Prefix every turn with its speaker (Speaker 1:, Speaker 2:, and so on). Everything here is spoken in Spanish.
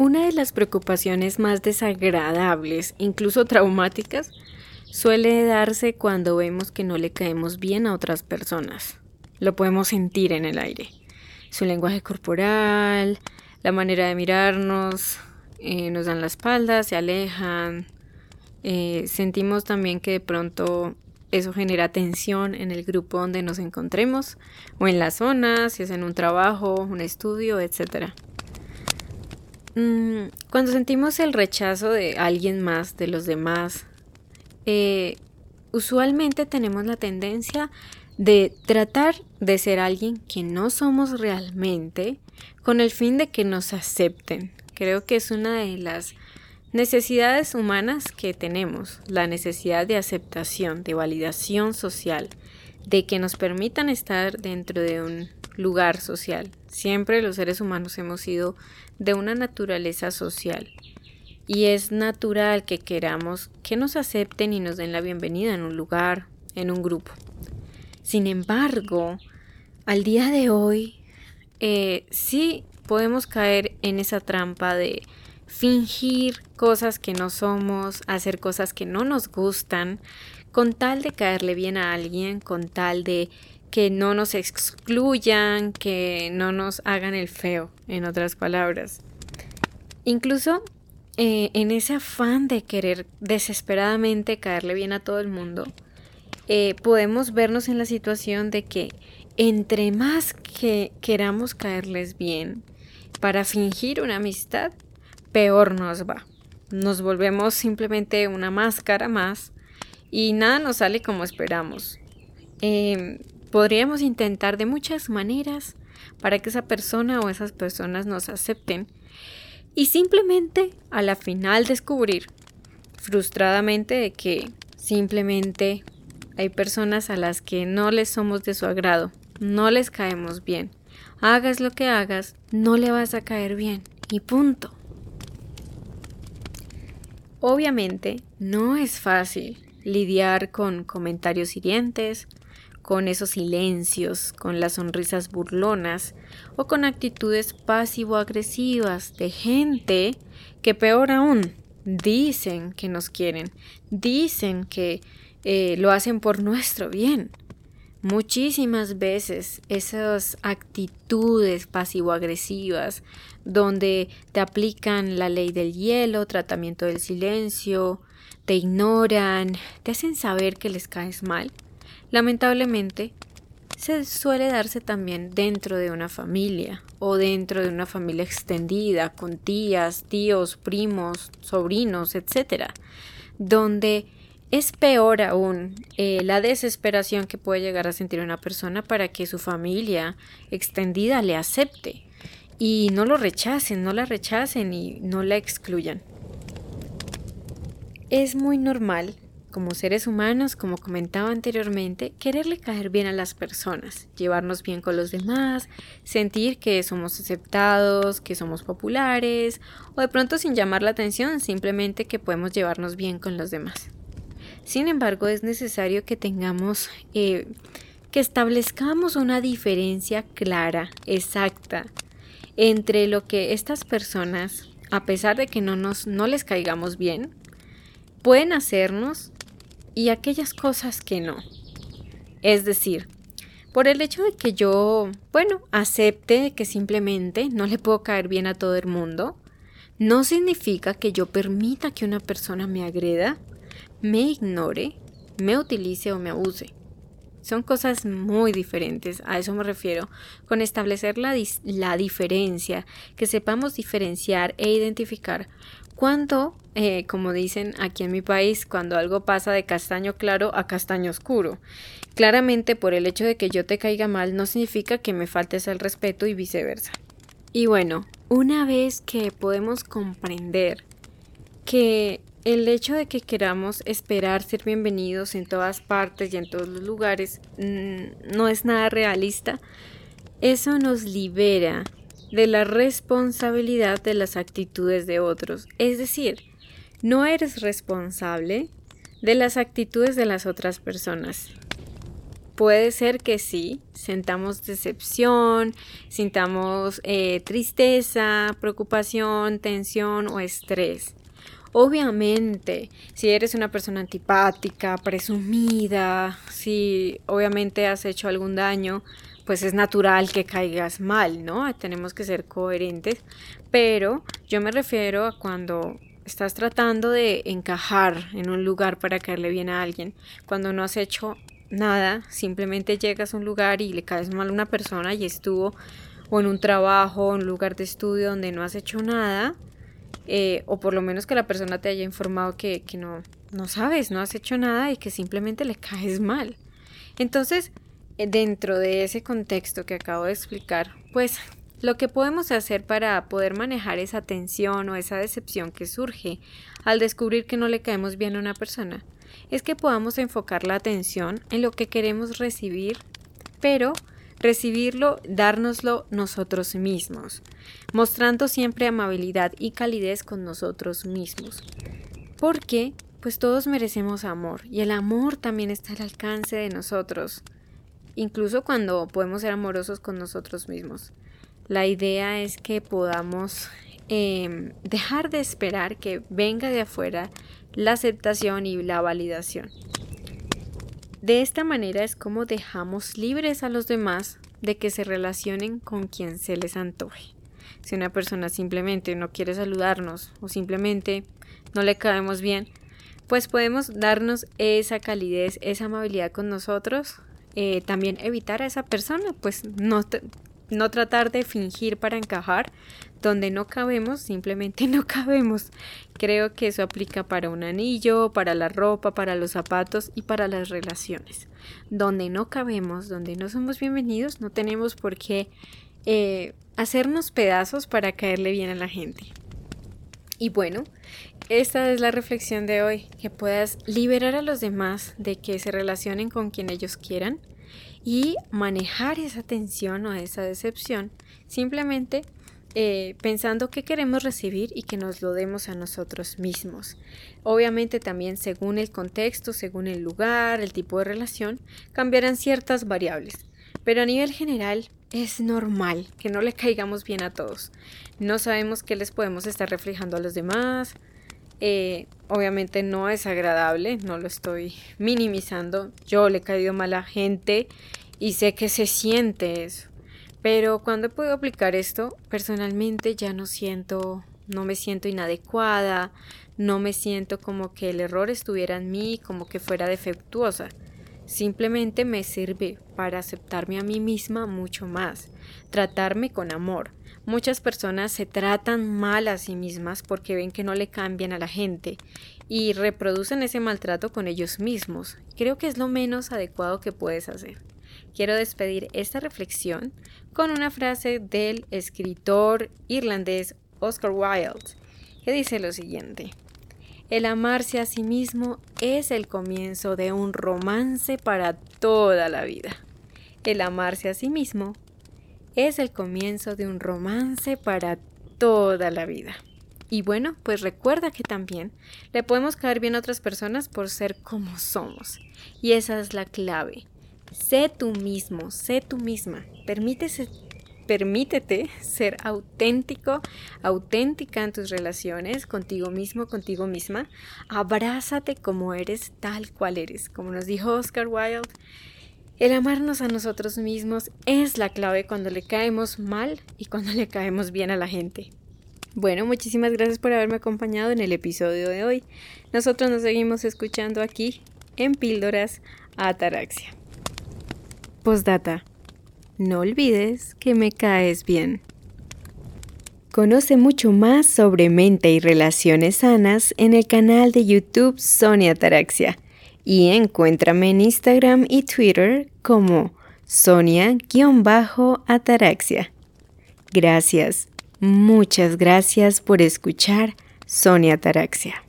Speaker 1: Una de las preocupaciones más desagradables, incluso traumáticas, suele darse cuando vemos que no le caemos bien a otras personas. Lo podemos sentir en el aire. Su lenguaje corporal, la manera de mirarnos, eh, nos dan la espalda, se alejan. Eh, sentimos también que de pronto eso genera tensión en el grupo donde nos encontremos o en la zona, si es en un trabajo, un estudio, etc. Mm, cuando sentimos el rechazo de alguien más, de los demás, eh, usualmente tenemos la tendencia de tratar de ser alguien que no somos realmente con el fin de que nos acepten. Creo que es una de las necesidades humanas que tenemos, la necesidad de aceptación, de validación social, de que nos permitan estar dentro de un lugar social. Siempre los seres humanos hemos sido de una naturaleza social y es natural que queramos que nos acepten y nos den la bienvenida en un lugar, en un grupo. Sin embargo, al día de hoy, eh, sí podemos caer en esa trampa de fingir cosas que no somos, hacer cosas que no nos gustan, con tal de caerle bien a alguien, con tal de que no nos excluyan, que no nos hagan el feo, en otras palabras. Incluso eh, en ese afán de querer desesperadamente caerle bien a todo el mundo, eh, podemos vernos en la situación de que entre más que queramos caerles bien para fingir una amistad, peor nos va. Nos volvemos simplemente una máscara más y nada nos sale como esperamos. Em, podríamos intentar de muchas maneras para que esa persona o esas personas nos acepten y simplemente a la final descubrir frustradamente de que simplemente hay personas a las que no les somos de su agrado, no les caemos bien. Hagas lo que hagas, no le vas a caer bien y punto. Obviamente no es fácil lidiar con comentarios hirientes, con esos silencios, con las sonrisas burlonas o con actitudes pasivo-agresivas de gente que peor aún dicen que nos quieren, dicen que eh, lo hacen por nuestro bien. Muchísimas veces esas actitudes pasivo-agresivas donde te aplican la ley del hielo, tratamiento del silencio, te ignoran, te hacen saber que les caes mal, lamentablemente se suele darse también dentro de una familia o dentro de una familia extendida con tías, tíos, primos, sobrinos, etc. Donde es peor aún eh, la desesperación que puede llegar a sentir una persona para que su familia extendida le acepte y no lo rechacen, no la rechacen y no la excluyan. Es muy normal, como seres humanos, como comentaba anteriormente, quererle caer bien a las personas, llevarnos bien con los demás, sentir que somos aceptados, que somos populares, o de pronto sin llamar la atención, simplemente que podemos llevarnos bien con los demás. Sin embargo, es necesario que tengamos, eh, que establezcamos una diferencia clara, exacta, entre lo que estas personas, a pesar de que no, nos, no les caigamos bien, pueden hacernos y aquellas cosas que no. Es decir, por el hecho de que yo, bueno, acepte que simplemente no le puedo caer bien a todo el mundo, no significa que yo permita que una persona me agreda me ignore, me utilice o me abuse. Son cosas muy diferentes, a eso me refiero, con establecer la, la diferencia, que sepamos diferenciar e identificar cuando, eh, como dicen aquí en mi país, cuando algo pasa de castaño claro a castaño oscuro. Claramente por el hecho de que yo te caiga mal no significa que me faltes el respeto y viceversa. Y bueno, una vez que podemos comprender que el hecho de que queramos esperar ser bienvenidos en todas partes y en todos los lugares mm, no es nada realista. Eso nos libera de la responsabilidad de las actitudes de otros. Es decir, no eres responsable de las actitudes de las otras personas. puede ser que sí, sentamos decepción, sintamos eh, tristeza, preocupación, tensión o estrés. Obviamente, si eres una persona antipática, presumida, si obviamente has hecho algún daño, pues es natural que caigas mal, ¿no? Tenemos que ser coherentes, pero yo me refiero a cuando estás tratando de encajar en un lugar para caerle bien a alguien, cuando no has hecho nada, simplemente llegas a un lugar y le caes mal a una persona y estuvo o en un trabajo en un lugar de estudio donde no has hecho nada, eh, o por lo menos que la persona te haya informado que, que no, no sabes, no has hecho nada y que simplemente le caes mal. Entonces, dentro de ese contexto que acabo de explicar, pues lo que podemos hacer para poder manejar esa tensión o esa decepción que surge al descubrir que no le caemos bien a una persona es que podamos enfocar la atención en lo que queremos recibir, pero recibirlo, dárnoslo nosotros mismos, mostrando siempre amabilidad y calidez con nosotros mismos. Porque, pues todos merecemos amor y el amor también está al alcance de nosotros, incluso cuando podemos ser amorosos con nosotros mismos. La idea es que podamos em, dejar de esperar que venga de afuera la aceptación y la validación. De esta manera es como dejamos libres a los demás de que se relacionen con quien se les antoje. Si una persona simplemente no quiere saludarnos o simplemente no le caemos bien, pues podemos darnos esa calidez, esa amabilidad con nosotros, eh, también evitar a esa persona, pues no, no tratar de fingir para encajar, donde no cabemos, simplemente no cabemos. Creo que eso aplica para un anillo, para la ropa, para los zapatos y para las relaciones. Donde no cabemos, donde no somos bienvenidos, no tenemos por qué eh, hacernos pedazos para caerle bien a la gente. Y bueno, esta es la reflexión de hoy, que puedas liberar a los demás de que se relacionen con quien ellos quieran y manejar esa tensión o esa decepción simplemente eh, pensando qué queremos recibir y que nos lo demos a nosotros mismos. Obviamente también según el contexto, según el lugar, el tipo de relación, cambiarán ciertas variables. Pero a nivel general es normal que no le caigamos bien a todos. No sabemos qué les podemos estar reflejando a los demás. Eh, obviamente no es agradable, no lo estoy minimizando. Yo le he caído mal a gente y sé que se siente eso. Pero cuando he aplicar esto, personalmente ya no siento, no me siento inadecuada, no me siento como que el error estuviera en mí, como que fuera defectuosa. Simplemente me sirve para aceptarme a mí misma mucho más, tratarme con amor. Muchas personas se tratan mal a sí mismas porque ven que no le cambian a la gente y reproducen ese maltrato con ellos mismos. Creo que es lo menos adecuado que puedes hacer quiero despedir esta reflexión con una frase del escritor irlandés Oscar Wilde, que dice lo siguiente. El amarse a sí mismo es el comienzo de un romance para toda la vida. El amarse a sí mismo es el comienzo de un romance para toda la vida. Y bueno, pues recuerda que también le podemos caer bien a otras personas por ser como somos. Y esa es la clave. Sé tú mismo, sé tú misma. Permítese, permítete ser auténtico, auténtica en tus relaciones contigo mismo, contigo misma. Abrázate como eres, tal cual eres. Como nos dijo Oscar Wilde, el amarnos a nosotros mismos es la clave cuando le caemos mal y cuando le caemos bien a la gente. Bueno, muchísimas gracias por haberme acompañado en el episodio de hoy. Nosotros nos seguimos escuchando aquí en Píldoras Ataraxia. Postdata. No olvides que me caes bien. Conoce mucho más sobre mente y relaciones sanas en el canal de YouTube Sonia Ataraxia y encuéntrame en Instagram y Twitter como Sonia-Ataraxia. Gracias, muchas gracias por escuchar Sonia Ataraxia.